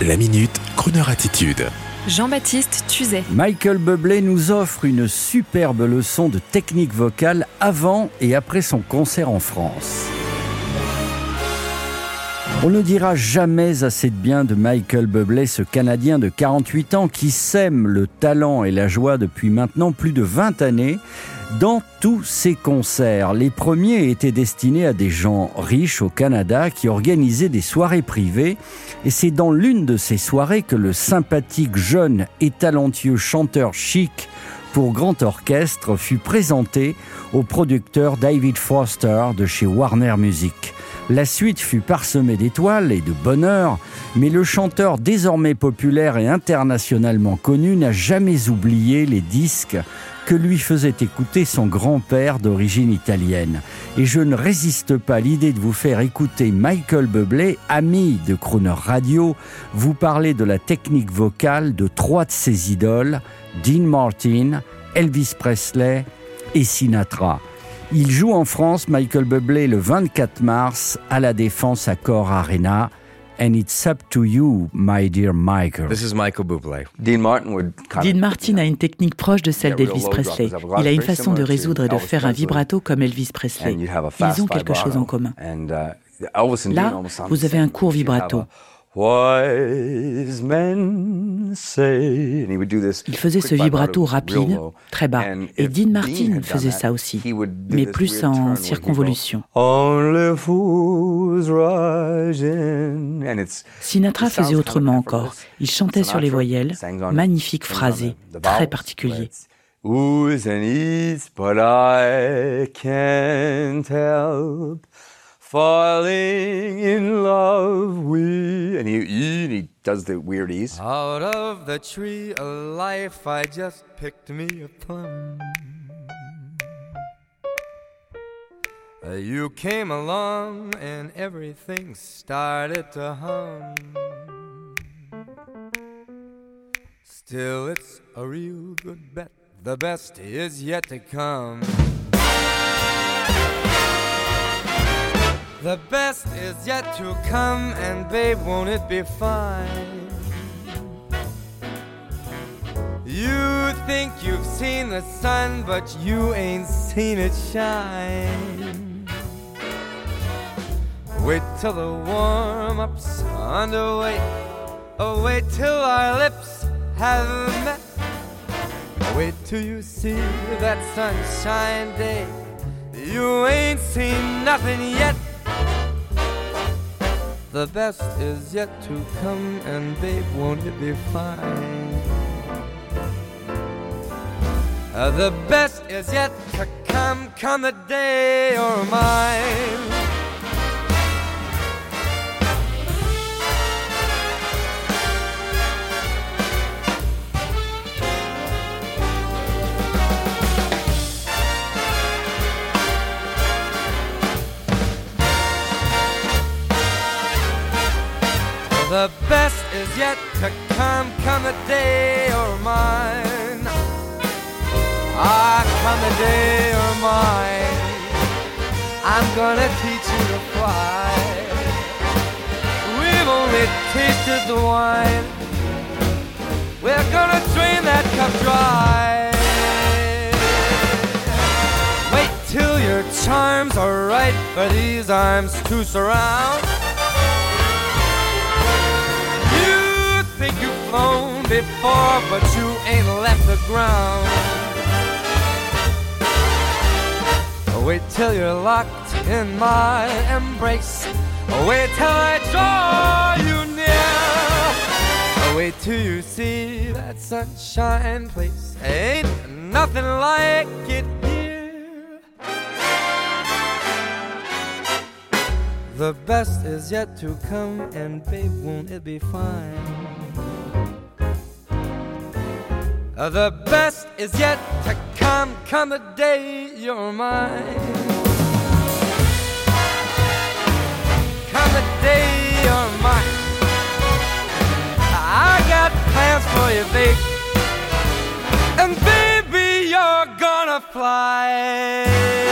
La minute, Kroneur attitude. Jean-Baptiste Tuzet. Michael Bublé nous offre une superbe leçon de technique vocale avant et après son concert en France. On ne dira jamais assez de bien de Michael Bublé, ce Canadien de 48 ans qui sème le talent et la joie depuis maintenant plus de 20 années dans tous ses concerts. Les premiers étaient destinés à des gens riches au Canada qui organisaient des soirées privées et c'est dans l'une de ces soirées que le sympathique jeune et talentueux chanteur chic pour grand orchestre fut présenté au producteur David Foster de chez Warner Music. La suite fut parsemée d'étoiles et de bonheur, mais le chanteur désormais populaire et internationalement connu n'a jamais oublié les disques que lui faisait écouter son grand-père d'origine italienne. Et je ne résiste pas à l'idée de vous faire écouter Michael Bublé, ami de Crooner Radio, vous parler de la technique vocale de trois de ses idoles, Dean Martin, Elvis Presley et Sinatra. Il joue en France Michael Bublé le 24 mars à la Défense à Cor Arena. And it's up to you, my dear Michael. This is Michael Bublé. Dean Martin a une technique proche de celle d'Elvis Presley. Il a une façon de résoudre et de faire un vibrato comme Elvis Presley. Ils ont quelque chose en commun. uh, Là, vous avez un court vibrato. Il faisait ce vibrato rapide, très bas. Et Dean Martin faisait ça aussi, mais plus en circonvolution. Sinatra faisait autrement encore. Il chantait sur les voyelles, magnifique phrasé, très particulier. Falling in love with. And he, he does the weird ease. Out of the tree of life, I just picked me a plum. You came along and everything started to hum. Still, it's a real good bet. The best is yet to come. The best is yet to come, and babe, won't it be fine? You think you've seen the sun, but you ain't seen it shine. Wait till the warm up's underway. Oh, wait till our lips have met. Wait till you see that sunshine day. You ain't seen nothing yet. The best is yet to come, and babe, won't it be fine? Uh, the best is yet to come, come the day or mine. The best is yet to come, come the day or mine. Ah, come the day or mine. I'm gonna teach you to fly. We've only tasted the wine. We're gonna drain that cup dry. Wait till your charms are right for these arms to surround. Before, but you ain't left the ground. Wait till you're locked in my embrace. Wait till I draw you near. Wait till you see that sunshine place. Ain't nothing like it here. The best is yet to come, and babe, won't it be fine? Uh, the best is yet to come, come the day you're mine. Come the day you're mine. I got plans for you, babe. And baby, you're gonna fly.